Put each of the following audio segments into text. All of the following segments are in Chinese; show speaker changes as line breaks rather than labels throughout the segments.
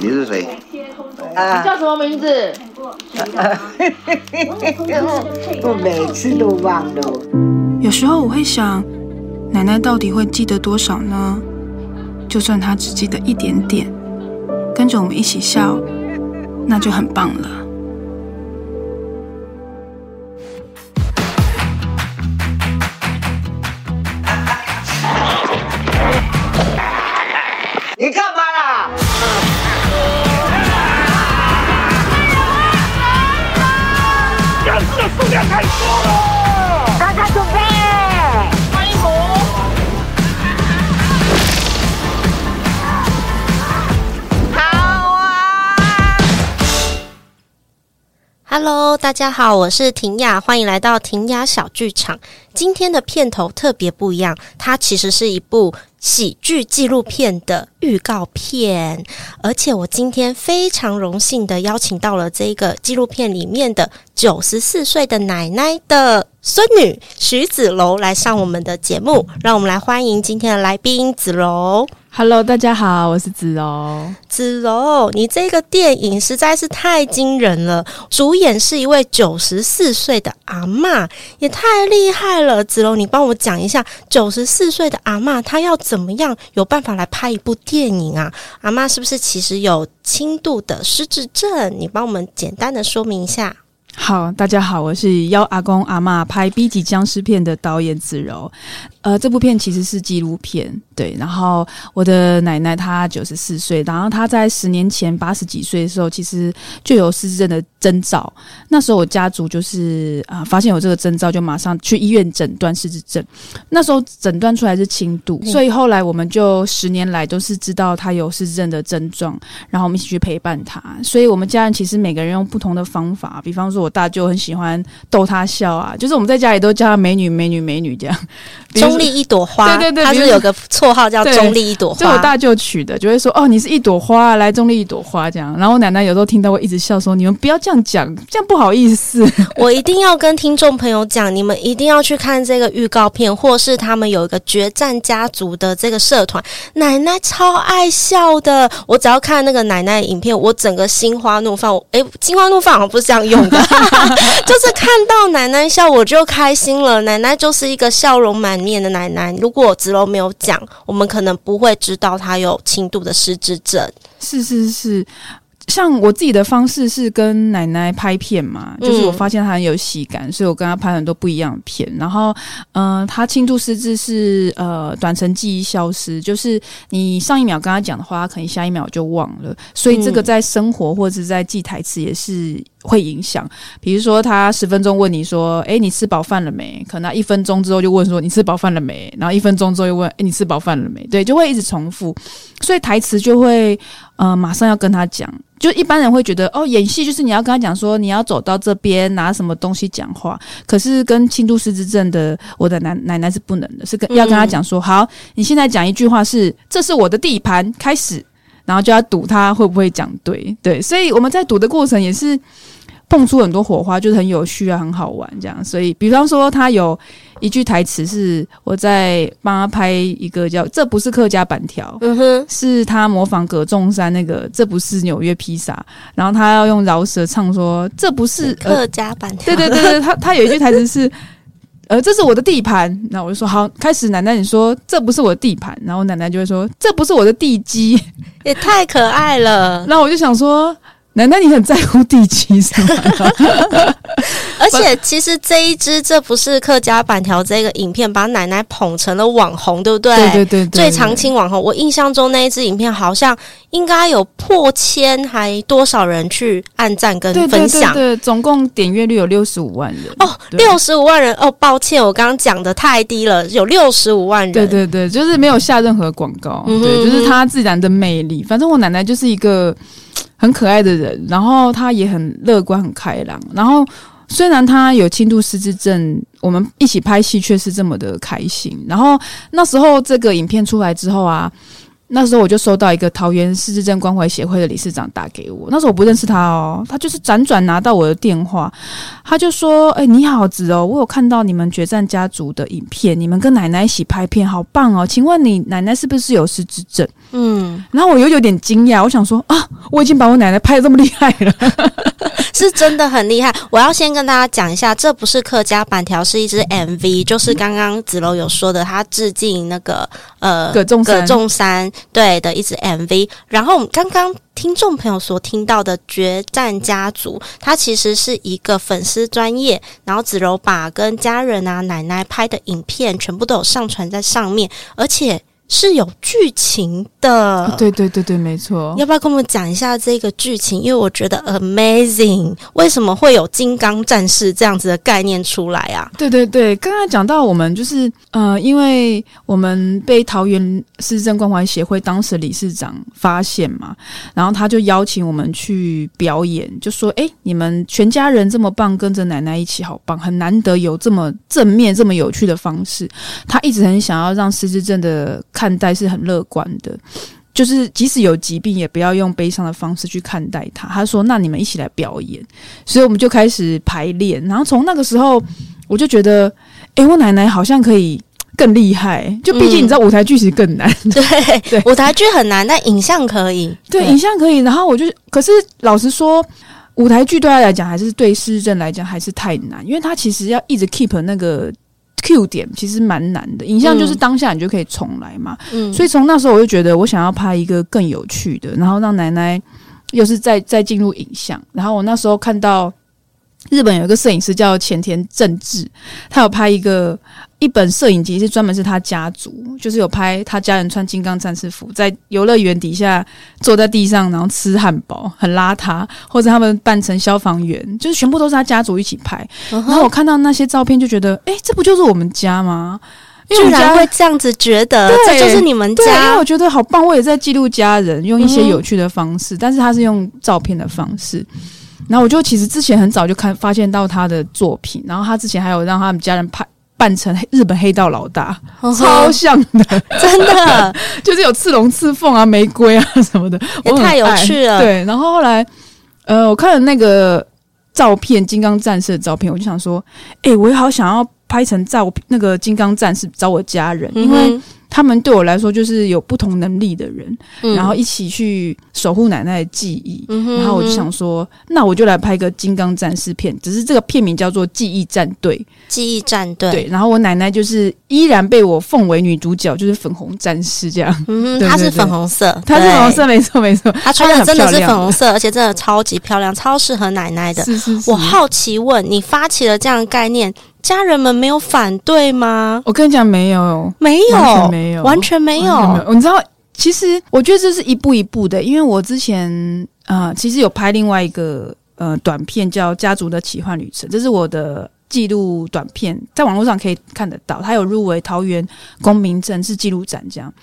你是谁？
啊，你叫什么名字？
我每次都忘了。
有时候我会想，奶奶到底会记得多少呢？就算她只记得一点点，跟着我们一起笑，那就很棒了。
大家
好，我是婷雅，欢迎来到婷雅小剧场。今天的片头特别不一样，它其实是一部喜剧纪录片的预告片，而且我今天非常荣幸的邀请到了这个纪录片里面的九十四岁的奶奶的孙女徐子柔来上我们的节目，让我们来欢迎今天的来宾子柔。
Hello，大家好，我是子柔。
子柔，你这个电影实在是太惊人了，主演是一位九十四岁的阿嬷，也太厉害了。子柔，你帮我讲一下，九十四岁的阿嬷她要怎么样有办法来拍一部电影啊？阿嬷是不是其实有轻度的失智症？你帮我们简单的说明一下。
好，大家好，我是邀阿公阿妈拍 B 级僵尸片的导演子柔。呃，这部片其实是纪录片，对。然后我的奶奶她九十四岁，然后她在十年前八十几岁的时候，其实就有失智症的征兆。那时候我家族就是啊、呃，发现有这个征兆，就马上去医院诊断失智症。那时候诊断出来是轻度，所以后来我们就十年来都是知道她有失智症的症状，然后我们一起去陪伴她。所以我们家人其实每个人用不同的方法，比方说我大舅很喜欢逗他笑啊，就是我们在家里都叫他美女、美女、美女这样。
中立一朵花，
对对对，
他是有个绰号叫中立一朵花，
就我大舅取的，就会说哦，你是一朵花，来中立一朵花这样。然后我奶奶有时候听到会一直笑说，你们不要这样讲，这样不好意思。
我一定要跟听众朋友讲，你们一定要去看这个预告片，或是他们有一个决战家族的这个社团，奶奶超爱笑的。我只要看那个奶奶的影片，我整个心花怒放。哎，心花怒放好像不是这样用的，就是看到奶奶笑我就开心了。奶奶就是一个笑容满面的奶奶，如果子龙没有讲，我们可能不会知道她有轻度的失智症。
是是是。像我自己的方式是跟奶奶拍片嘛，就是我发现她很有喜感，嗯、所以我跟她拍很多不一样的片。然后，嗯、呃，她轻度失智是呃短程记忆消失，就是你上一秒跟她讲的话，她可能下一秒就忘了。所以这个在生活或者是在记台词也是会影响。比如说，她十分钟问你说：“诶，你吃饱饭了没？”可能一分钟之后就问说：“你吃饱饭了没？”然后一分钟之后又问：“诶，你吃饱饭了没？”对，就会一直重复，所以台词就会呃马上要跟他讲。就一般人会觉得哦，演戏就是你要跟他讲说你要走到这边拿什么东西讲话，可是跟轻度失智症的我的奶奶奶是不能的，是跟要跟他讲说好，你现在讲一句话是这是我的地盘开始，然后就要赌他会不会讲对对，所以我们在赌的过程也是。碰出很多火花，就是很有趣啊，很好玩这样。所以，比方说，他有一句台词是我在帮他拍一个叫“这不是客家板条”，嗯哼，是他模仿葛仲山那个“这不是纽约披萨”，然后他要用饶舌唱说“这不是
客家板条”。
对对对对，他他有一句台词是“ 呃，这是我的地盘”，那我就说好，开始奶奶你说这不是我的地盘，然后奶奶就会说这不是我的地基，
也太可爱了。
那我就想说。奶奶，你很在乎地基是吗？
而且，其实这一支这不是客家板条这个影片，把奶奶捧成了网红，对不对？
对对对，对，
最长青网红。我印象中那一支影片好像应该有破千，还多少人去按赞跟分享？
对，总共点阅率有六十五万人
哦，六十五万人哦。抱歉，我刚刚讲的太低了，有六十五万人。
对对对，就是没有下任何广告，嗯、对，就是它自然的魅力。反正我奶奶就是一个。很可爱的人，然后他也很乐观、很开朗。然后虽然他有轻度失智症，我们一起拍戏却是这么的开心。然后那时候这个影片出来之后啊。那时候我就收到一个桃园市智症关怀协会的理事长打给我，那时候我不认识他哦，他就是辗转拿到我的电话，他就说：“哎、欸，你好，子哦，我有看到你们决战家族的影片，你们跟奶奶一起拍片，好棒哦，请问你奶奶是不是有失智症？”嗯，然后我又有点惊讶，我想说啊，我已经把我奶奶拍的这么厉害了，
是真的很厉害。我要先跟大家讲一下，这不是客家板条，是一支 MV，就是刚刚子柔有说的，他致敬那个呃
葛仲山
葛仲山对的一支 MV。然后我们刚刚听众朋友所听到的《决战家族》，它其实是一个粉丝专业，然后子柔把跟家人啊奶奶拍的影片全部都有上传在上面，而且。是有剧情的，
对对对对，没错。
要不要跟我们讲一下这个剧情？因为我觉得 amazing，为什么会有金刚战士这样子的概念出来啊？
对对对，刚刚讲到我们就是呃，因为我们被桃园失智症关怀协会当时理事长发现嘛，然后他就邀请我们去表演，就说：“哎，你们全家人这么棒，跟着奶奶一起，好棒，很难得有这么正面、这么有趣的方式。”他一直很想要让失智症的。看待是很乐观的，就是即使有疾病，也不要用悲伤的方式去看待它。他说：“那你们一起来表演。”所以我们就开始排练。然后从那个时候，我就觉得，哎、欸，我奶奶好像可以更厉害。就毕竟你知道，舞台剧其实更难。
嗯、对 对，舞台剧很难，但影像可以。
对，影像可以。然后我就，可是老实说，舞台剧对他来讲，还是对失智症来讲，还是太难，因为他其实要一直 keep 那个。Q 点其实蛮难的，影像就是当下你就可以重来嘛。嗯，所以从那时候我就觉得我想要拍一个更有趣的，然后让奶奶又是再再进入影像。然后我那时候看到日本有一个摄影师叫前田正治，他有拍一个。一本摄影集是专门是他家族，就是有拍他家人穿金刚战士服，在游乐园底下坐在地上，然后吃汉堡，很邋遢，或者他们扮成消防员，就是全部都是他家族一起拍。Uh huh. 然后我看到那些照片，就觉得，哎、欸，这不就是我们家吗？
居然会这样子觉得，对这就是你们家。
因为我觉得好棒，我也在记录家人，用一些有趣的方式，uh. 但是他是用照片的方式。然后我就其实之前很早就看发现到他的作品，然后他之前还有让他们家人拍。扮成日本黑道老大，超像的，
真的？
就是有刺龙刺凤啊、玫瑰啊什么的，
我太有趣了。
对，然后后来，呃，我看了那个照片，金刚战士的照片，我就想说，哎、欸，我也好想要拍成照那个金刚战士找我家人，嗯、因为。他们对我来说就是有不同能力的人，嗯、然后一起去守护奶奶的记忆。嗯、哼然后我就想说，那我就来拍个金刚战士片，只是这个片名叫做《记忆战队》。
记忆战队。对，
然后我奶奶就是依然被我奉为女主角，就是粉红战士这样。
嗯哼，她是粉红色，
她是粉红色，没错没错。
她穿的真的是粉红色，而且真的超级漂亮，超适合奶奶的。是是是。我好奇问，你发起了这样的概念？家人们没有反对吗？
我跟你讲，没有，
没有，
完全没有，
完全没有。
你知道，其实我觉得这是一步一步的，因为我之前啊、呃，其实有拍另外一个呃短片，叫《家族的奇幻旅程》，这是我的记录短片，在网络上可以看得到，它有入围桃园公民证是记录展这样，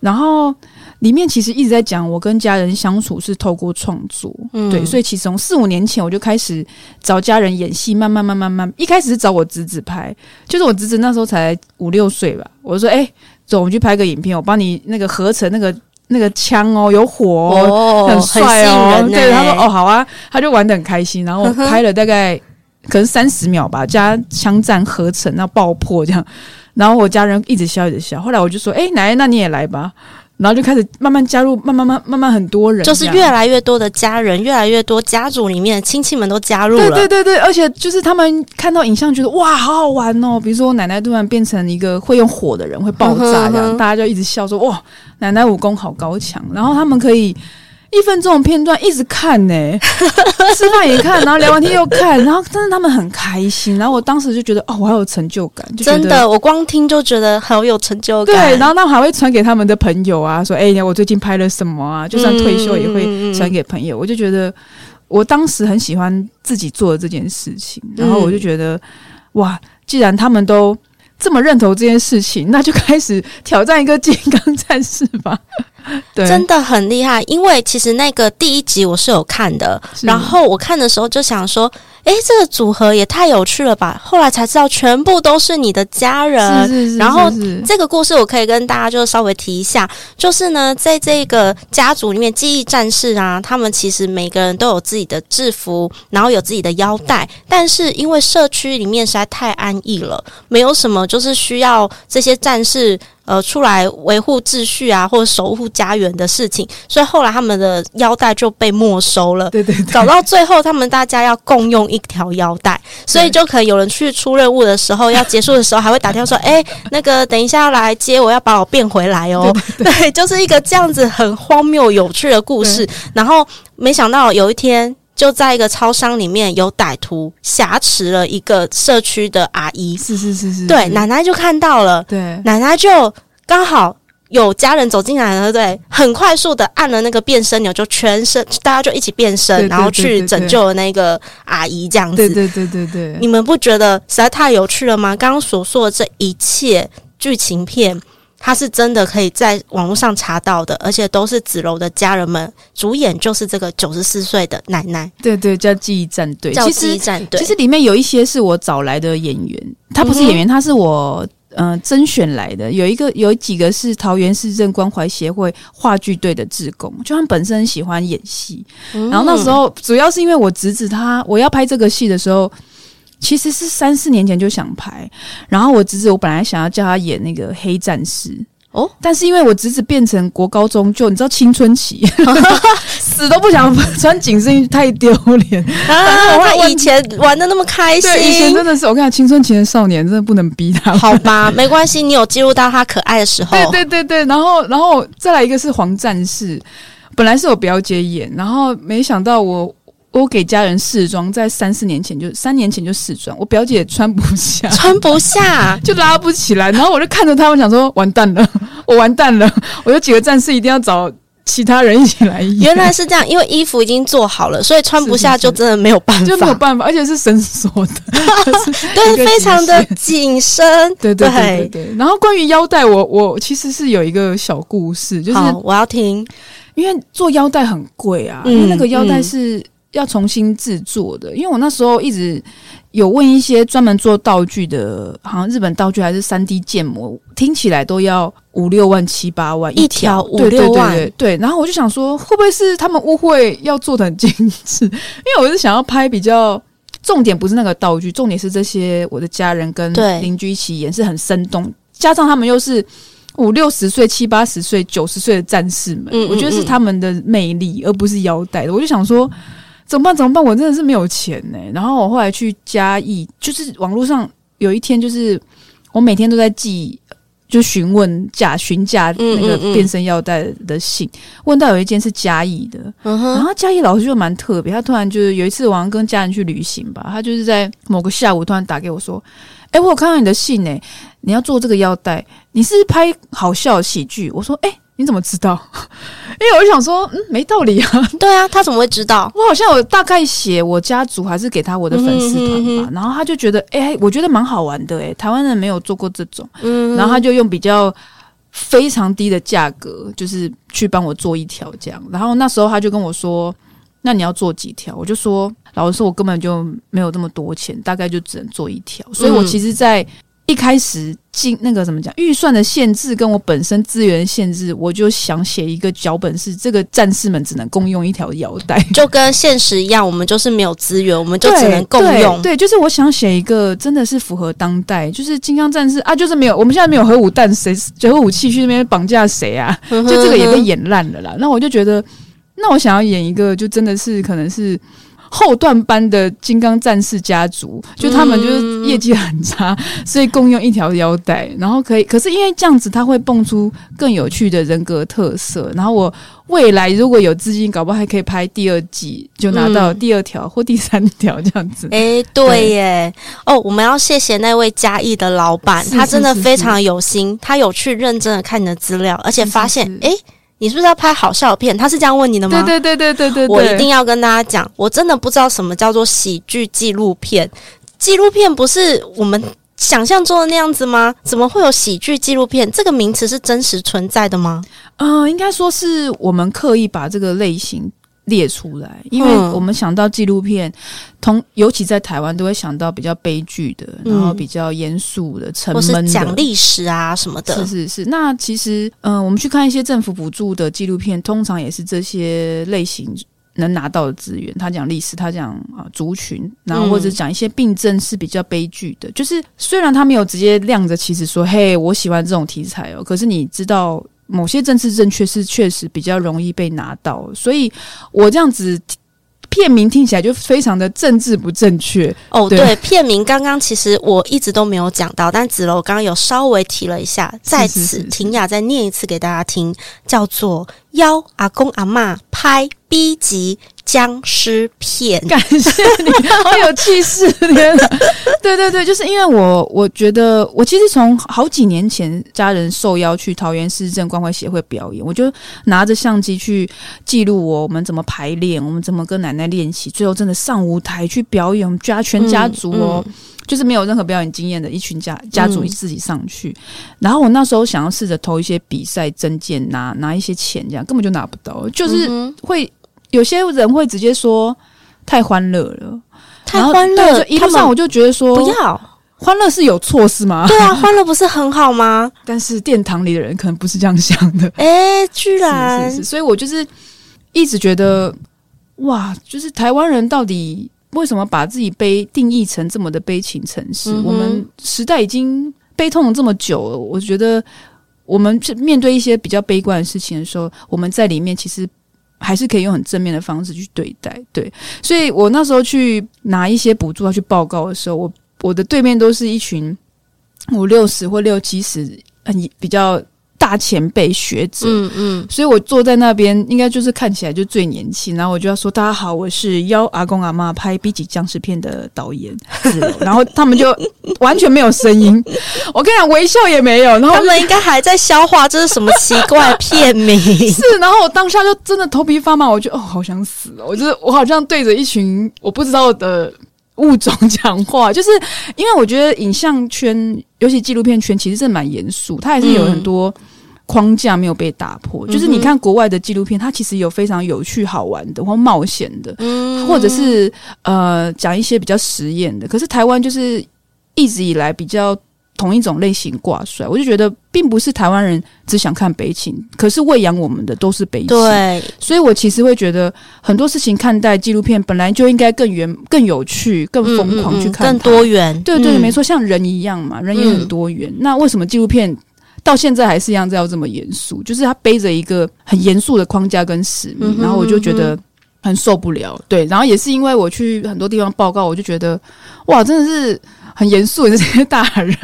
然后。里面其实一直在讲我跟家人相处是透过创作，嗯、对，所以其实从四五年前我就开始找家人演戏，慢慢慢慢慢，一开始是找我侄子拍，就是我侄子那时候才五六岁吧，我就说，哎、欸，走，我们去拍个影片，我帮你那个合成那个那个枪哦，有火哦，哦很帅哦，很对，他说哦好啊，他就玩的很开心，然后我拍了大概可能三十秒吧，加枪战合成，那爆破这样，然后我家人一直笑一直笑，后来我就说，哎、欸，奶奶，那你也来吧。然后就开始慢慢加入，慢慢慢慢慢很多人，
就是越来越多的家人，越来越多家族里面的亲戚们都加入了。
对对对对，而且就是他们看到影像，觉得哇，好好玩哦！比如说我奶奶突然变成一个会用火的人，会爆炸这样，大家就一直笑说哇，奶奶武功好高强。然后他们可以。一分钟的片段一直看呢、欸，吃饭也看，然后聊完天又看，然后真的他们很开心。然后我当时就觉得哦，我好有成就感，就
真的，我光听就觉得好有成就感。
对，然后他们还会传给他们的朋友啊，说哎呀，我最近拍了什么啊？就算退休也会传给朋友。嗯、我就觉得我当时很喜欢自己做的这件事情，然后我就觉得哇，既然他们都这么认同这件事情，那就开始挑战一个金刚战士吧。对
真的很厉害，因为其实那个第一集我是有看的，然后我看的时候就想说，诶，这个组合也太有趣了吧！后来才知道全部都是你的家人。是是是是，然后这个故事我可以跟大家就稍微提一下，就是呢，在这个家族里面，记忆战士啊，他们其实每个人都有自己的制服，然后有自己的腰带，但是因为社区里面实在太安逸了，没有什么就是需要这些战士。呃出来维护秩序啊，或者守护家园的事情，所以后来他们的腰带就被没收了。
对对对，
搞到最后，他们大家要共用一条腰带，所以就可能有人去出任务的时候，要结束的时候，还会打电话说：“ 哎、欸，那个等一下要来接我，要把我变回来哦。对对对”对，就是一个这样子很荒谬有趣的故事。然后没想到有一天。就在一个超商里面，有歹徒挟持了一个社区的阿姨。
是是是是，
对，奶奶就看到了。
对，
奶奶就刚好有家人走进来了，对，很快速的按了那个变身钮，就全身大家就一起变身，然后去拯救了那个阿姨。这样子，
对对对对对，
你们不觉得实在太有趣了吗？刚刚所说的这一切剧情片。他是真的可以在网络上查到的，而且都是子柔的家人们主演，就是这个九十四岁的奶奶。
对对，叫记忆战队，
叫记忆战队。
其实里面有一些是我找来的演员，他不是演员，他是我嗯、呃、甄选来的。有一个有几个是桃园市政关怀协会话剧队的志工，就他们本身喜欢演戏，然后那时候主要是因为我侄子他我要拍这个戏的时候。其实是三四年前就想拍，然后我侄子我本来想要叫他演那个黑战士哦，但是因为我侄子变成国高中就你知道青春期，死都不想穿紧身衣太丢脸
啊！他以前玩的那么开心，
以前真的是我跟你讲，青春期的少年真的不能逼他。
好吧，没关系，你有记录到他可爱的时候。
对对对对，然后然后再来一个是黄战士，本来是我表姐演，然后没想到我。我给家人试装，在三四年前就三年前就试装，我表姐穿不下，
穿不下。
就拉不起来，然后我就看着他，我想说完蛋了，我完蛋了，我有几个战士一定要找其他人一起来演。
原来是这样，因为衣服已经做好了，所以穿不下就真的没有办法，
就没有办法，而且是伸缩的，
对，非常的紧身，
对对对对。对。然后关于腰带，我我其实是有一个小故事，就是
我要听，
因为做腰带很贵啊，
嗯、
因为那个腰带是。要重新制作的，因为我那时候一直有问一些专门做道具的，好像日本道具还是三 D 建模，听起来都要五六万、七八万一条，五六万。对，对，对，对，然后我就想说，会不会是他们误会要做的很精致？因为我是想要拍比较重点，不是那个道具，重点是这些我的家人跟邻居一起演，是很生动，加上他们又是五六十岁、七八十岁、九十岁的战士们，嗯嗯嗯，我觉得是他们的魅力，而不是腰带的。我就想说。怎么办？怎么办？我真的是没有钱呢。然后我后来去嘉义，就是网络上有一天，就是我每天都在寄，就询问假询价那个变身腰带的信，嗯嗯嗯，问到有一间是嘉义的，嗯、然后嘉义老师就蛮特别，他突然就是有一次晚上跟家人去旅行吧，他就是在某个下午突然打给我说：“哎，我有看到你的信呢，你要做这个腰带，你是拍好笑喜剧？”我说：“哎。”你怎么知道？因为我就想说，嗯，没道理啊。
对啊，他怎么会知道？
我好像有大概写我家族还是给他我的粉丝团吧，嗯、哼哼然后他就觉得，哎、欸，我觉得蛮好玩的、欸，哎，台湾人没有做过这种，嗯，然后他就用比较非常低的价格，就是去帮我做一条这样。然后那时候他就跟我说，那你要做几条？我就说，老实说，我根本就没有这么多钱，大概就只能做一条。所以我其实，在一开始进那个怎么讲预算的限制，跟我本身资源限制，我就想写一个脚本，是这个战士们只能共用一条腰带，
就跟现实一样，我们就是没有资源，我们就只能共用。
对，对，就是我想写一个真的是符合当代，就是金刚战士啊，就是没有，我们现在没有核武弹，谁核武器去那边绑架谁啊？就这个也被演烂了啦。那我就觉得，那我想要演一个，就真的是可能是。后段班的金刚战士家族，就他们就是业绩很差，嗯、所以共用一条腰带，然后可以，可是因为这样子，他会蹦出更有趣的人格特色。然后我未来如果有资金，搞不好还可以拍第二季，就拿到第二条或第三条这样子。
诶、欸，对耶，对哦，我们要谢谢那位嘉义的老板，是是是是他真的非常有心，他有去认真的看你的资料，而且发现，诶。你是不是要拍好笑片？他是这样问你的吗？
对对对对对对，
我一定要跟大家讲，我真的不知道什么叫做喜剧纪录片。纪录片不是我们想象中的那样子吗？怎么会有喜剧纪录片？这个名词是真实存在的吗？
嗯、呃，应该说是我们刻意把这个类型。列出来，因为我们想到纪录片，同尤其在台湾都会想到比较悲剧的，嗯、然后比较严肃的、沉闷的，
讲历史啊什么的。
是是是。那其实，嗯、呃，我们去看一些政府补助的纪录片，通常也是这些类型能拿到的资源。他讲历史，他讲啊族群，然后或者讲一些病症是比较悲剧的。嗯、就是虽然他没有直接亮着旗子说：“嘿，我喜欢这种题材哦。”可是你知道，某些政治正确是确实比较容易被拿到，所以我这样子。片名听起来就非常的政治不正确
哦。对，片名刚刚其实我一直都没有讲到，但子柔刚刚有稍微提了一下，在此婷雅再念一次给大家听，叫做《邀阿公阿妈拍 B 级》。僵尸片，
感谢你，好有气势！天哪，对对对，就是因为我，我觉得我其实从好几年前家人受邀去桃园市政关怀协会表演，我就拿着相机去记录我我们怎么排练，我们怎么跟奶奶练习，最后真的上舞台去表演，我们家全家族哦，嗯嗯、就是没有任何表演经验的一群家家族自己上去，嗯、然后我那时候想要试着投一些比赛证件，拿拿一些钱，这样根本就拿不到，就是会。有些人会直接说太欢乐了，
太欢乐。
一路上我就觉得说
不要
欢乐是有错是吗？
对啊，欢乐不是很好吗？
但是殿堂里的人可能不是这样想的。
哎，居然
是是是，所以我就是一直觉得哇，就是台湾人到底为什么把自己悲定义成这么的悲情城市？嗯、我们时代已经悲痛了这么久了，我觉得我们去面对一些比较悲观的事情的时候，我们在里面其实。还是可以用很正面的方式去对待，对，所以我那时候去拿一些补助要去报告的时候，我我的对面都是一群五六十或六七十，很比较。大前辈学者，嗯嗯，所以我坐在那边，应该就是看起来就最年轻。然后我就要说：“大家好，我是邀阿公阿妈拍 B 级僵尸片的导演。”然后他们就完全没有声音，我跟你讲，微笑也没有。然后
他们应该还在消化这是什么奇怪片名。
是，然后我当下就真的头皮发麻，我觉得哦，好想死哦！我就是我好像对着一群我不知道的物种讲话，就是因为我觉得影像圈，尤其纪录片圈，其实是蛮严肃，它还是有很多。框架没有被打破，就是你看国外的纪录片，它其实有非常有趣、好玩的或冒险的，或者是呃讲一些比较实验的。可是台湾就是一直以来比较同一种类型挂帅，我就觉得并不是台湾人只想看悲情，可是喂养我们的都是悲情。
对，
所以我其实会觉得很多事情看待纪录片本来就应该更圆、更有趣、更疯狂去看，
更多元。
对对，没错，像人一样嘛，人也很多元。那为什么纪录片？到现在还是一样，要这么严肃，就是他背着一个很严肃的框架跟使命，然后我就觉得很受不了。对，然后也是因为我去很多地方报告，我就觉得哇，真的是很严肃的这些大人，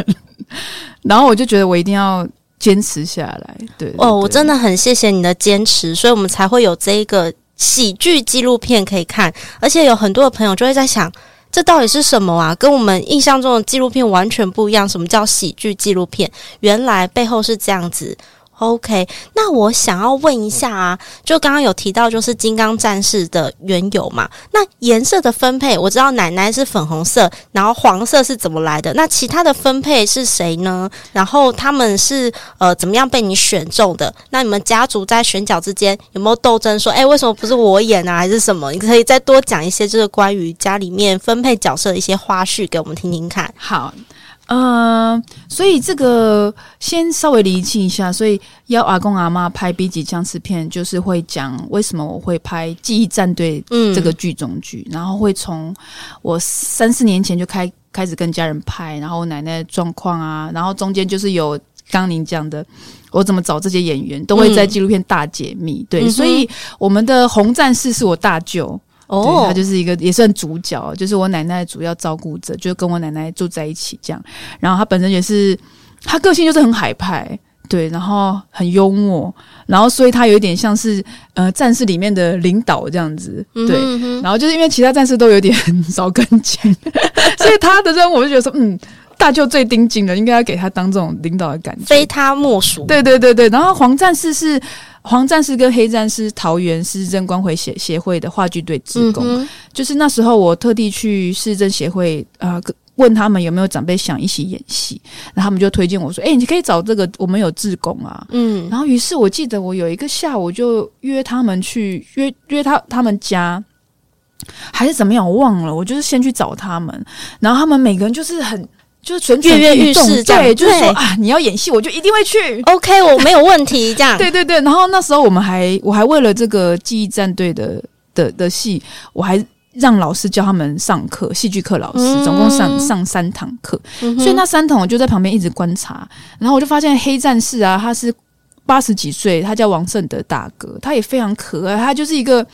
然后我就觉得我一定要坚持下来。对
哦，我真的很谢谢你的坚持，所以我们才会有这一个喜剧纪录片可以看，而且有很多的朋友就会在想。这到底是什么啊？跟我们印象中的纪录片完全不一样。什么叫喜剧纪录片？原来背后是这样子。OK，那我想要问一下啊，就刚刚有提到就是金刚战士的缘由嘛？那颜色的分配，我知道奶奶是粉红色，然后黄色是怎么来的？那其他的分配是谁呢？然后他们是呃怎么样被你选中的？那你们家族在选角之间有没有斗争？说哎，为什么不是我演啊？还是什么？你可以再多讲一些，就是关于家里面分配角色的一些花絮给我们听听看。
好。嗯、呃，所以这个先稍微厘清一下。所以邀阿公阿妈拍 B 级僵尸片，就是会讲为什么我会拍《记忆战队》这个剧中剧，嗯、然后会从我三四年前就开开始跟家人拍，然后我奶奶的状况啊，然后中间就是有刚刚您讲的，我怎么找这些演员，都会在纪录片大解密。嗯、对，嗯、所以我们的红战士是我大舅。哦，他就是一个也算主角，就是我奶奶主要照顾者，就跟我奶奶住在一起这样。然后他本身也是，他个性就是很海派，对，然后很幽默，然后所以他有一点像是呃战士里面的领导这样子，对。嗯、哼然后就是因为其他战士都有点少跟进，所以他的任务我就觉得说，嗯，大舅最盯紧了，应该要给他当这种领导的感觉，
非他莫属。
对对对对，然后黄战士是。黄战士跟黑战士，桃园市政关怀协协会的话剧队志工，嗯、就是那时候我特地去市政协会啊、呃，问他们有没有长辈想一起演戏，然后他们就推荐我说：“哎、欸，你可以找这个，我们有志工啊。”嗯，然后于是我记得我有一个下午就约他们去约约他他们家，还是怎么样，我忘了。我就是先去找他们，然后他们每个人就是很。就是蠢蠢欲动，对，就是说啊，你要演戏，我就一定会去。
OK，我没有问题，这样。
对对对，然后那时候我们还，我还为了这个记忆战队的的的戏，我还让老师教他们上课，戏剧课老师总共上上三堂课，嗯、所以那三堂我就在旁边一直观察，然后我就发现黑战士啊，他是八十几岁，他叫王胜德大哥，他也非常可爱，他就是一个。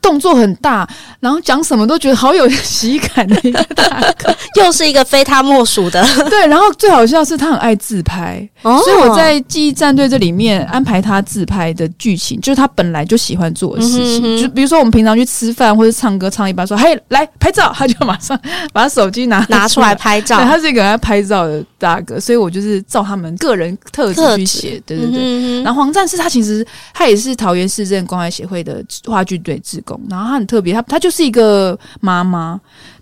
动作很大，然后讲什么都觉得好有喜感的一个大哥，
又是一个非他莫属的。
对，然后最好笑是他很爱自拍，哦、所以我在记忆战队这里面安排他自拍的剧情，就是他本来就喜欢做的事情。嗯、哼哼就比如说我们平常去吃饭或者唱歌唱一半，说“嘿，来拍照”，他就马上把手机拿
拿出来拍照。
对，他是一个爱拍照的大哥，所以我就是照他们个人特质去写。对对对。嗯、然后黄战士他其实他也是桃园市政关爱协会的话剧队职工。然后他很特别，他他就是一个妈妈，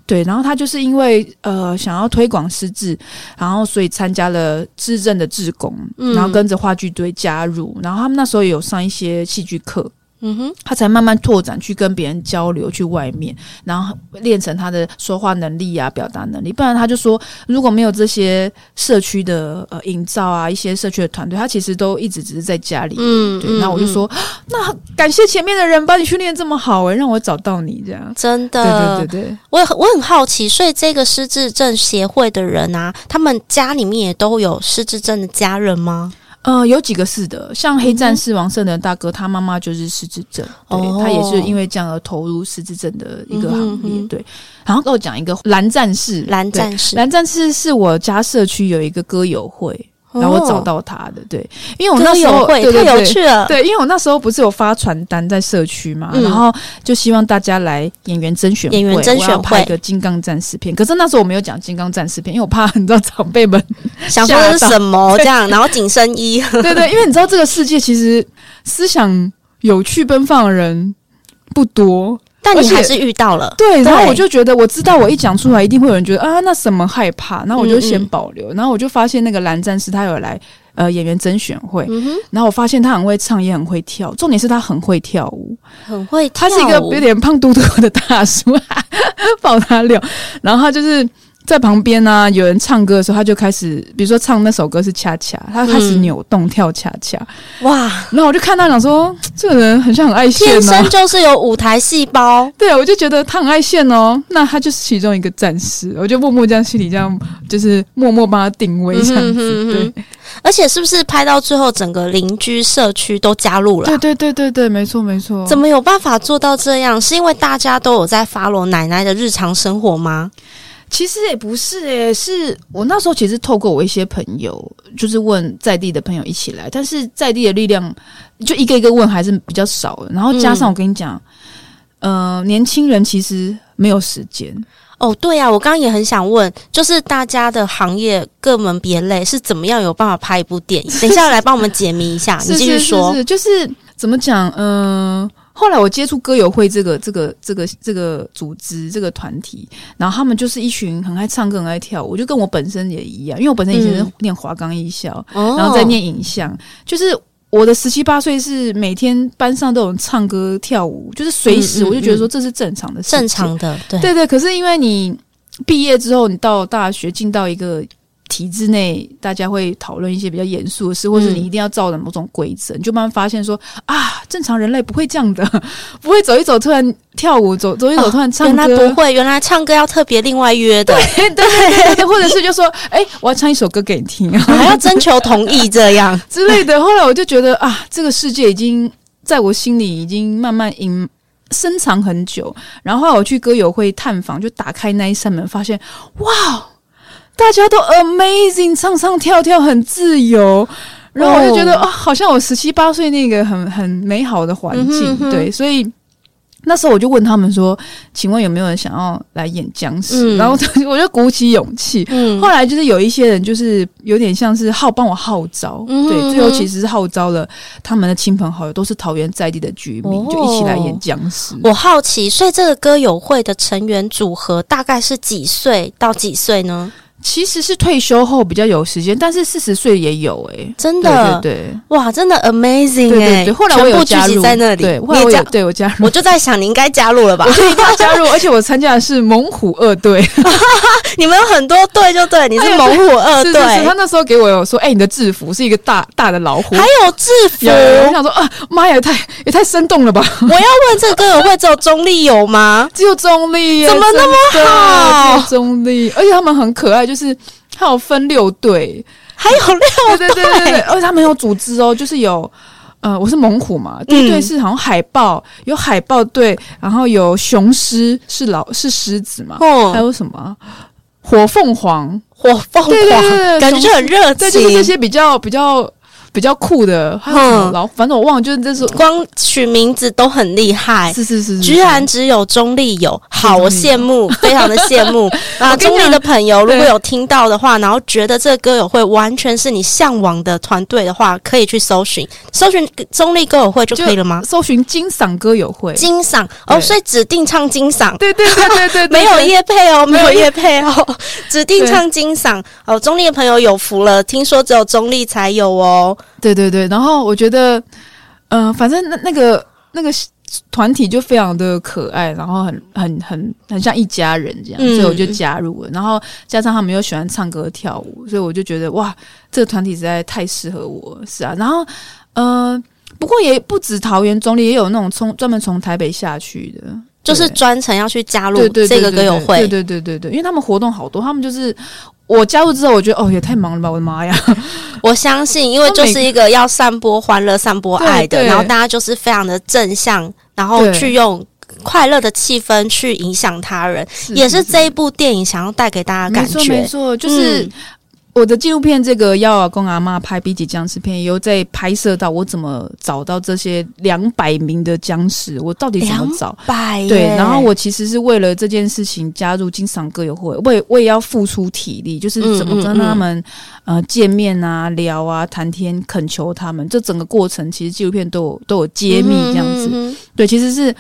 对，然后他就是因为呃想要推广失智，然后所以参加了市政的志工，然后跟着话剧队加入，然后他们那时候也有上一些戏剧课。嗯哼，他才慢慢拓展去跟别人交流，去外面，然后练成他的说话能力啊，表达能力。不然他就说，如果没有这些社区的呃营造啊，一些社区的团队，他其实都一直只是在家里。嗯，对。那我就说，嗯、那感谢前面的人把你训练这么好，诶，让我找到你这样。
真的，
对对对对。
我我很好奇，所以这个失智症协会的人啊，他们家里面也都有失智症的家人吗？
呃，有几个是的，像黑战士王胜的大哥，他妈妈就是失智症，对，他也是因为这样而投入失智症的一个行列，对。然后跟我讲一个蓝战士，
蓝战士，
蓝战士是我家社区有一个歌友会。然后我找到他的，对，因为我那时候
对对对，太有趣了，
对，因为我那时候不是有发传单在社区嘛，嗯、然后就希望大家来演员甄选会，
演员甄选会。
拍一个金刚战士片，可是那时候我没有讲金刚战士片，因为我怕你知道长辈们
想说是什么这样，然后紧身衣，
对对，因为你知道这个世界其实思想有趣奔放的人不多。
但你还是遇到了，
对，然后我就觉得，我知道我一讲出来，一定会有人觉得啊，那什么害怕，然后我就先保留，然后我就发现那个蓝战士他有来呃演员甄选会，然后我发现他很会唱，也很会跳，重点是他很会跳舞，
很会跳舞，
他是一个有点胖嘟嘟的大叔，爆他料，然后他就是。在旁边呢、啊，有人唱歌的时候，他就开始，比如说唱那首歌是恰恰，他开始扭动跳恰恰，哇！然后我就看他，讲说这个人很像很爱现、啊，
天生就是有舞台细胞。
对，我就觉得他很爱现哦，那他就是其中一个战士。我就默默这样心里这样，就是默默帮他定位这样子。嗯、哼哼哼对，
而且是不是拍到最后，整个邻居社区都加入了？
对对对对对，没错没错。
怎么有办法做到这样？是因为大家都有在 follow 奶奶的日常生活吗？
其实也不是诶、欸，是我那时候其实透过我一些朋友，就是问在地的朋友一起来，但是在地的力量就一个一个问还是比较少的。然后加上我跟你讲，嗯、呃，年轻人其实没有时间。
哦，对呀、啊，我刚刚也很想问，就是大家的行业各门别类是怎么样有办法拍一部电影？等一下来帮我们解谜一下，你继续说，
是是是是就是怎么讲，嗯、呃。后来我接触歌友会这个这个这个这个组织这个团体，然后他们就是一群很爱唱歌、很爱跳舞，就跟我本身也一样，因为我本身以前是念华冈艺校，嗯、然后在念影像，哦、就是我的十七八岁是每天班上都有唱歌跳舞，就是随时我就觉得说这是正常的事情，
正常的，对
对对。可是因为你毕业之后，你到大学进到一个。体制内，大家会讨论一些比较严肃的事，或者你一定要照着某种规则，嗯、你就慢慢发现说啊，正常人类不会这样的，不会走一走突然跳舞，走走一走突然唱歌，
哦、原来不会，原来唱歌要特别另外约的，
对对对，对或者是就说，哎、欸，我要唱一首歌给你听，
还要征求同意这样
之类的。后来我就觉得啊，这个世界已经在我心里已经慢慢隐深藏很久。然后我去歌友会探访，就打开那一扇门，发现哇。大家都 amazing，唱唱跳跳很自由，然后我就觉得啊、哦哦，好像我十七八岁那个很很美好的环境，嗯、哼哼对，所以那时候我就问他们说：“请问有没有人想要来演僵尸？”嗯、然后我就鼓起勇气。嗯、后来就是有一些人，就是有点像是号帮我号召，对，最后其实是号召了他们的亲朋好友，都是桃园在地的居民，哦、就一起来演僵尸。
我好奇，所以这个歌友会的成员组合大概是几岁到几岁呢？
其实是退休后比较有时间，但是四十岁也有哎、欸，
真的，
对，对对，
哇，真的 amazing 哎、欸！
对对对，后来我有加入
在那里，
对，后来我有对我加入，
我就在想你应该加入了吧？
我就一定要加入，而且我参加的是猛虎二队，
你们有很多队就对，你是猛虎二队。
他那时候给我有说，哎、欸，你的制服是一个大大的老虎，
还有制服，
我想说啊，妈呀，也太也太生动了吧！
我要问这个歌友会只有中立有吗？
只有中立，
怎么那么好？
中立，而且他们很可爱，就是。还有分六队，
还有六队，
对对对对对，而且他们有组织哦，就是有，呃，我是猛虎嘛，第一队是好像海豹，有海豹队，然后有雄狮，是老是狮子嘛，哦，还有什么火凤凰，
火凤凰，对对对，感觉就很热情，
对，就是这些比较比较。比较酷的，还有什么？然后反正我忘了，就是这是
光取名字都很厉害，
是是是，
居然只有中立有，好，我羡慕，非常的羡慕。啊！中立的朋友如果有听到的话，然后觉得这个歌友会完全是你向往的团队的话，可以去搜寻，搜寻中立歌友会就可以了吗？
搜寻金嗓歌友会，
金嗓哦，所以指定唱金嗓，
对对对对对，
没有叶配哦，没有叶配哦，指定唱金嗓。哦，中立的朋友有福了，听说只有中立才有哦。
对对对，然后我觉得，嗯、呃，反正那那个那个团体就非常的可爱，然后很很很很像一家人这样，嗯、所以我就加入了。然后加上他们又喜欢唱歌跳舞，所以我就觉得哇，这个团体实在太适合我，是啊。然后，嗯、呃，不过也不止桃园中立，也有那种从专门从台北下去的，
就是专程要去加入这个歌友会。
对对对对对，因为他们活动好多，他们就是。我加入之后，我觉得哦，也太忙了吧！我的妈呀！
我相信，因为就是一个要散播欢乐、散播爱的，然后大家就是非常的正向，然后去用快乐的气氛去影响他人，也是这一部电影想要带给大家的感觉。
没错，没错，就是。嗯我的纪录片这个要阿公阿妈拍 B 级僵尸片，也有在拍摄到我怎么找到这些两百名的僵尸，我到底怎么找？
两百
对，然后我其实是为了这件事情加入金嗓歌友会，我也我也要付出体力，就是怎么跟他们嗯嗯嗯呃见面啊、聊啊、谈天、恳求他们，这整个过程其实纪录片都有都有揭秘这样子。对，其实是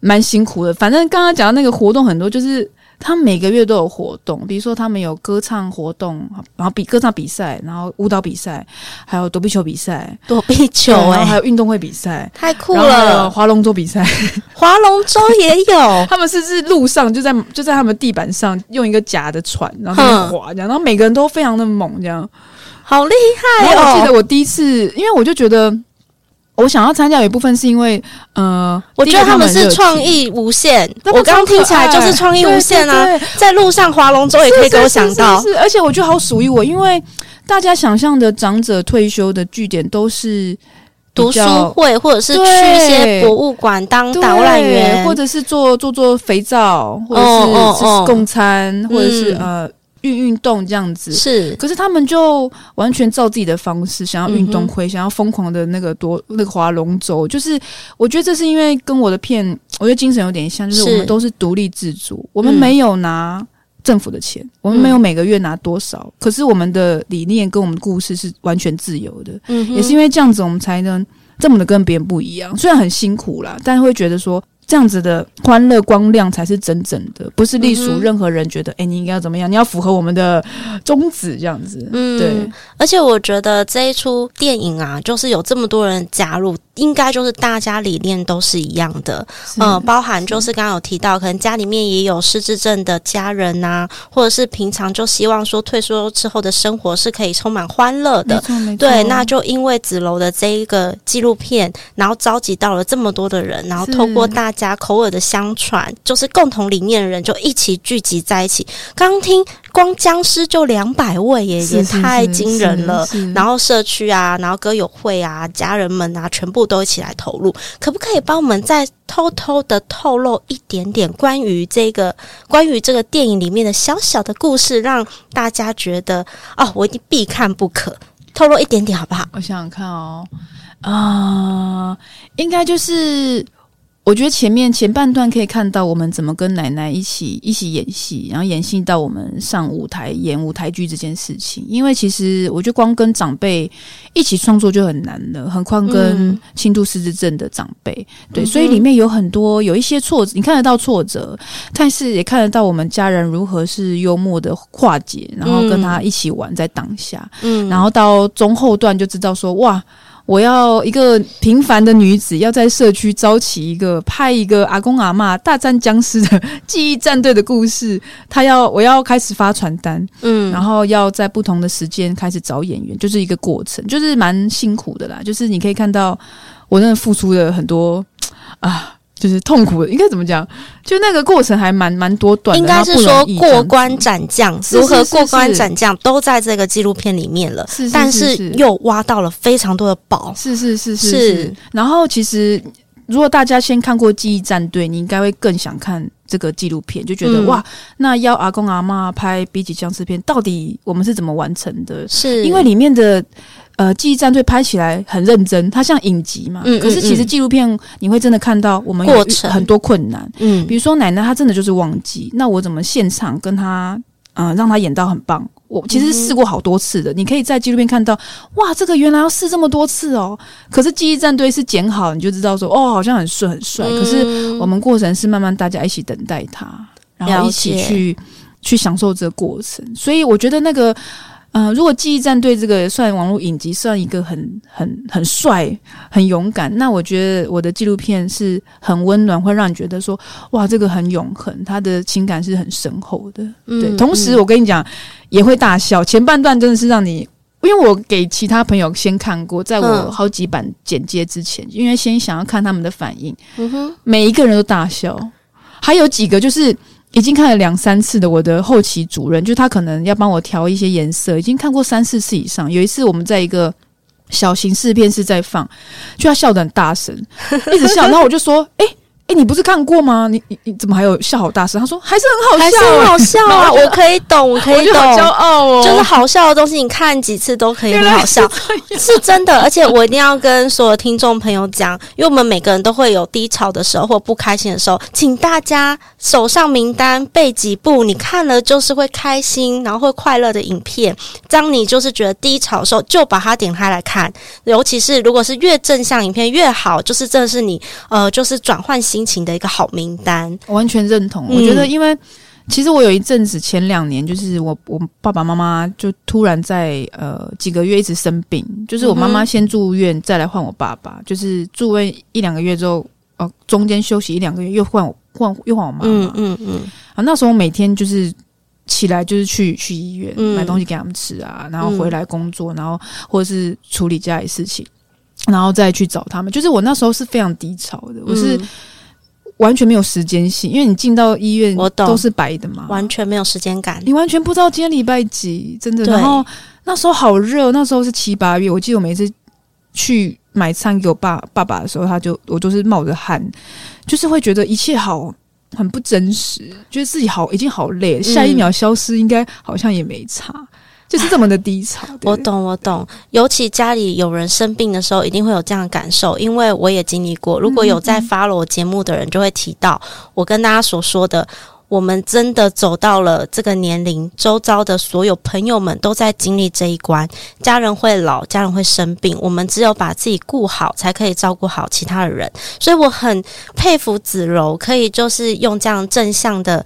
蛮辛苦的。反正刚刚讲到那个活动很多，就是。他们每个月都有活动，比如说他们有歌唱活动，然后比歌唱比赛，然后舞蹈比赛，还有躲避球比赛，
躲避球然后，
还有运动会比赛，
太酷了！
划龙舟比赛，
划龙舟也有。
他们是是路上就在就在他们地板上用一个假的船，然后划这样，然后每个人都非常的猛，这样
好厉害哦！
我记得我第一次，因为我就觉得。我想要参加有一部分是因为，呃，
我觉得他们是创意无限。我刚刚听起来就是创意无限啊，在路上划龙舟也可以给我想到，
是，是，是，是，而且我觉得好属于我，因为大家想象的长者退休的据点都是
读书会，或者是去一些博物馆当导览员，
或者是做做做肥皂，或者是是供餐，或者是呃。运运动这样子。
是，
可是他们就完全照自己的方式，想要运动会，嗯、想要疯狂的那个多那个划龙舟，就是我觉得这是因为跟我的片，我觉得精神有点像，就是我们都是独立自主，我们没有拿政府的钱，嗯、我们没有每个月拿多少，嗯、可是我们的理念跟我们的故事是完全自由的，嗯，也是因为这样子，我们才能这么的跟别人不一样，虽然很辛苦啦，但是会觉得说。这样子的欢乐光亮才是真正的，不是隶属任何人觉得，哎、你应该要怎么样？你要符合我们的宗旨，这样子。嗯，对。
而且我觉得这一出电影啊，就是有这么多人加入，应该就是大家理念都是一样的。是嗯，包含就是刚刚有提到，可能家里面也有失智症的家人呐、啊，或者是平常就希望说退休之后的生活是可以充满欢乐的。对，那就因为子楼的这一个纪录片，然后召集到了这么多的人，然后透过大。家口耳的相传，就是共同理念的人就一起聚集在一起。刚听光僵尸就两百位耶，也太惊人了。然后社区啊，然后歌友会啊，家人们啊，全部都一起来投入。可不可以帮我们再偷偷的透露一点点关于这个关于这个电影里面的小小的故事，让大家觉得哦，我一定必看不可。透露一点点好不好？
我想想看哦，啊、呃，应该就是。我觉得前面前半段可以看到我们怎么跟奶奶一起一起演戏，然后演戏到我们上舞台演舞台剧这件事情。因为其实我觉得光跟长辈一起创作就很难了，何况跟轻度失智症的长辈。嗯、对，所以里面有很多有一些挫折，你看得到挫折，但是也看得到我们家人如何是幽默的化解，然后跟他一起玩在当下。嗯，然后到中后段就知道说哇。我要一个平凡的女子，要在社区招起一个拍一个阿公阿嬷大战僵尸的记忆战队的故事。他要我要开始发传单，嗯，然后要在不同的时间开始找演员，就是一个过程，就是蛮辛苦的啦。就是你可以看到我真的付出了很多啊。就是痛苦的，应该怎么讲？就那个过程还蛮蛮多段，
应该是说过关斩将，如何过关斩将都在这个纪录片里面了。是，是，是，是，但是又挖到了非常多的宝。
是是是是，是，是。然后其实，如果大家先看过《记忆战队》，你应该会更想看这个纪录片，就觉得、嗯、哇，那邀阿公阿妈拍 B 级僵尸片，到底我们是怎么完成的？是因为里面的。呃，记忆战队拍起来很认真，它像影集嘛。嗯，可是其实纪录片你会真的看到我们有很多困难。嗯，比如说奶奶她真的就是忘记，那我怎么现场跟她，呃，让他演到很棒？我其实试过好多次的，嗯、你可以在纪录片看到，哇，这个原来要试这么多次哦。可是记忆战队是剪好，你就知道说，哦，好像很顺很帅。嗯、可是我们过程是慢慢大家一起等待他，然后一起去去享受这个过程。所以我觉得那个。嗯、呃，如果记忆战队这个算网络影集，算一个很很很帅、很勇敢，那我觉得我的纪录片是很温暖，会让你觉得说，哇，这个很永恒，他的情感是很深厚的。嗯、对，同时我跟你讲，也会大笑。前半段真的是让你，因为我给其他朋友先看过，在我好几版剪接之前，嗯、因为先想要看他们的反应，嗯哼，每一个人都大笑，还有几个就是。已经看了两三次的我的后期主任，就他可能要帮我调一些颜色，已经看过三四次以上。有一次我们在一个小型试片室在放，就他笑得很大声，一直笑，然后我就说：“哎。”欸、你不是看过吗？你你你怎么还有笑好大声？他说还是很好笑，还是很好笑啊！
我可以懂，我可以懂，
骄傲哦。
就是好笑的东西，你看几次都可以很好笑，是，是真的。而且我一定要跟所有听众朋友讲，因为我们每个人都会有低潮的时候或不开心的时候，请大家手上名单背几部你看了就是会开心，然后会快乐的影片。当你就是觉得低潮的时候，就把它点开来看。尤其是如果是越正向影片越好，就是这是你呃，就是转换心。心情的一个好名单，
我完全认同。嗯、我觉得，因为其实我有一阵子前两年，就是我我爸爸妈妈就突然在呃几个月一直生病，就是我妈妈先住院，再来换我爸爸，就是住院一两个月之后，呃，中间休息一两个月又换我换又换我妈妈。嗯嗯嗯。啊，那时候每天就是起来就是去去医院、嗯、买东西给他们吃啊，然后回来工作，然后或者是处理家里事情，然后再去找他们。就是我那时候是非常低潮的，我是。嗯完全没有时间性，因为你进到医院，我懂，都是白的嘛，
完全没有时间感。
你完全不知道今天礼拜几，真的。然后那时候好热，那时候是七八月，我记得我每次去买餐给我爸爸爸的时候，他就我都是冒着汗，就是会觉得一切好很不真实，觉得自己好已经好累下一秒消失应该好像也没差。就是这么的低潮，
我懂，我懂。尤其家里有人生病的时候，一定会有这样的感受，因为我也经历过。如果有在 follow 节目的人，就会提到我跟大家所说的，我们真的走到了这个年龄，周遭的所有朋友们都在经历这一关。家人会老，家人会生病，我们只有把自己顾好，才可以照顾好其他的人。所以我很佩服子柔，可以就是用这样正向的。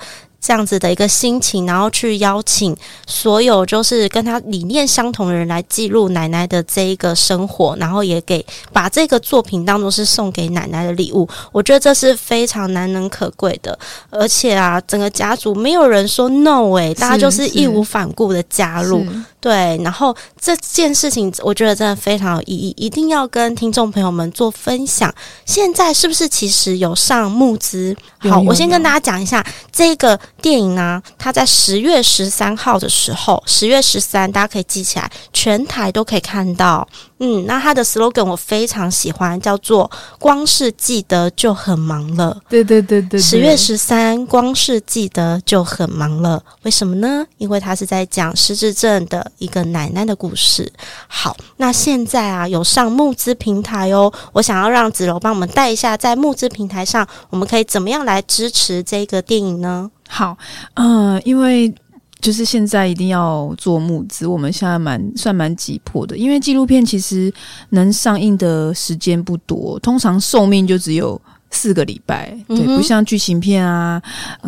这样子的一个心情，然后去邀请所有就是跟他理念相同的人来记录奶奶的这一个生活，然后也给把这个作品当做是送给奶奶的礼物。我觉得这是非常难能可贵的，而且啊，整个家族没有人说 no 诶、欸，大家就是义无反顾的加入。对，然后这件事情我觉得真的非常有意义，一定要跟听众朋友们做分享。现在是不是其实有上募资？好，我先跟大家讲一下这个电影啊，它在十月十三号的时候，十月十三，大家可以记起来，全台都可以看到。嗯，那它的 slogan 我非常喜欢，叫做“光是记得就很忙了”。
对对对对，
十月十三，光是记得就很忙了。为什么呢？因为它是在讲失智症的一个奶奶的故事。好，那现在啊，有上募资平台哦，我想要让子柔帮我们带一下，在募资平台上，我们可以怎么样来支持这个电影呢？
好，嗯、呃，因为。就是现在一定要做募资，我们现在蛮算蛮急迫的，因为纪录片其实能上映的时间不多，通常寿命就只有。四个礼拜，对，不像剧情片啊，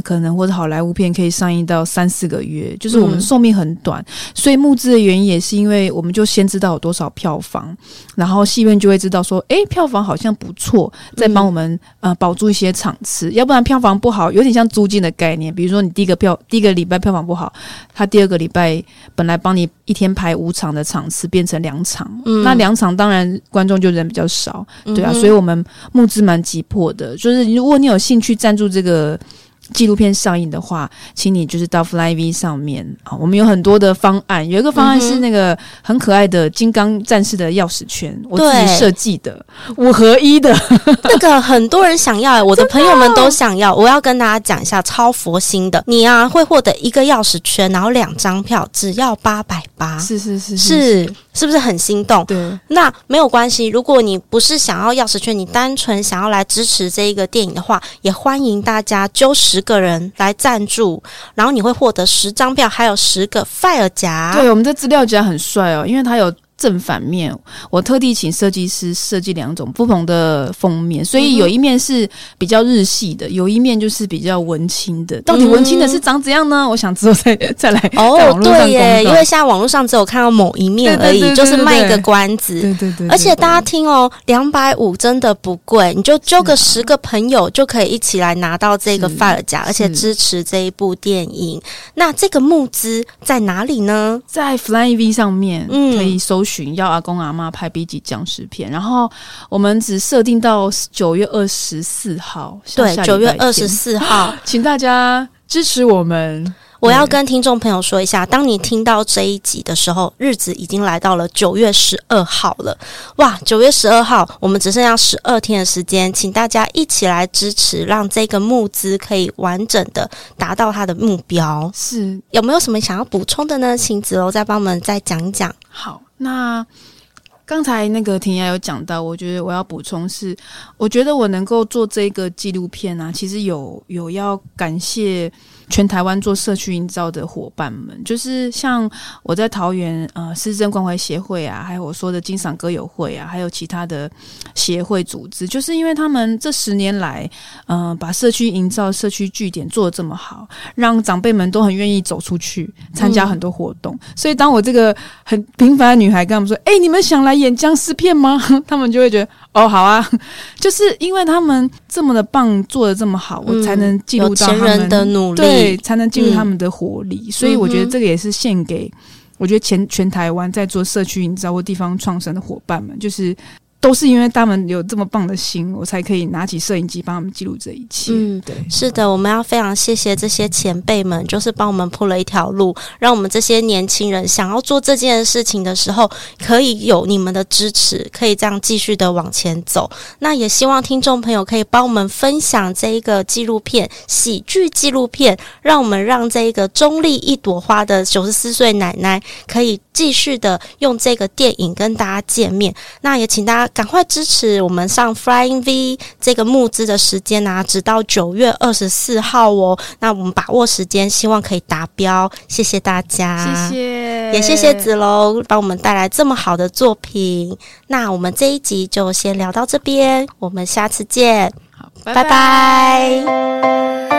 可能或者好莱坞片可以上映到三四个月，就是我们寿命很短，嗯、所以募资的原因也是因为我们就先知道有多少票房，然后戏院就会知道说，诶，票房好像不错，再帮我们呃保住一些场次，要不然票房不好，有点像租金的概念，比如说你第一个票第一个礼拜票房不好，他第二个礼拜本来帮你一天排五场的场次变成两场，嗯、那两场当然观众就人比较少，对啊，嗯、所以我们募资蛮急迫的。就是如果你有兴趣赞助这个。纪录片上映的话，请你就是到 FlyV 上面啊，我们有很多的方案，有一个方案是那个很可爱的金刚战士的钥匙圈，我自己设计的五合一的，
那个很多人想要，我的朋友们都想要。我要跟大家讲一下，超佛心的，你啊会获得一个钥匙圈，然后两张票，只要八百八，
是是是
是，是不是很心动？
对，
那没有关系，如果你不是想要钥匙圈，你单纯想要来支持这一个电影的话，也欢迎大家揪十。十个人来赞助，然后你会获得十张票，还有十个 fire 夹。
对，我们的资料夹很帅哦，因为它有。正反面，我特地请设计师设计两种不同的封面，所以有一面是比较日系的，有一面就是比较文青的。到底文青的是长怎样呢？嗯、我想之后再 再来
哦，对耶，因为现在网络上只有看到某一面而已，就是卖一个关子。
对对，对
而且大家听哦，两百五真的不贵，你就揪个十个朋友就可以一起来拿到这个 file 夹，而且支持这一部电影。那这个募资在哪里呢？
在 FlyV 上面，嗯，可以搜。寻要阿公阿妈拍 B 级僵尸片，然后我们只设定到九月二十四号，
对，九月二十四号，
请大家支持我们。
我要跟听众朋友说一下，当你听到这一集的时候，日子已经来到了九月十二号了。哇，九月十二号，我们只剩下十二天的时间，请大家一起来支持，让这个募资可以完整的达到它的目标。
是，
有没有什么想要补充的呢？请子柔再帮我们再讲一讲。
好。那刚才那个婷雅有讲到，我觉得我要补充是，我觉得我能够做这个纪录片啊，其实有有要感谢。全台湾做社区营造的伙伴们，就是像我在桃园呃失智症关怀协会啊，还有我说的金赏歌友会啊，还有其他的协会组织，就是因为他们这十年来，嗯、呃，把社区营造、社区据点做的这么好，让长辈们都很愿意走出去参加很多活动。嗯、所以当我这个很平凡的女孩跟他们说：“哎、欸，你们想来演僵尸片吗？” 他们就会觉得。哦，好啊，就是因为他们这么的棒，做的这么好，嗯、我才能记录到他们
人的努力，
对，才能进入他们的活力。嗯、所以我觉得这个也是献给，我觉得全全台湾在做社区营造或地方创生的伙伴们，就是。都是因为他们有这么棒的心，我才可以拿起摄影机帮他们记录这一切。嗯，对，
是的，我们要非常谢谢这些前辈们，就是帮我们铺了一条路，让我们这些年轻人想要做这件事情的时候，可以有你们的支持，可以这样继续的往前走。那也希望听众朋友可以帮我们分享这一个纪录片，喜剧纪录片，让我们让这一个中立一朵花的九十四岁奶奶可以继续的用这个电影跟大家见面。那也请大家。赶快支持我们上 Flying V 这个募资的时间啊，直到九月二十四号哦。那我们把握时间，希望可以达标。谢谢大家，
谢谢，
也谢谢子龙帮我们带来这么好的作品。那我们这一集就先聊到这边，我们下次见，
好，拜拜。拜拜。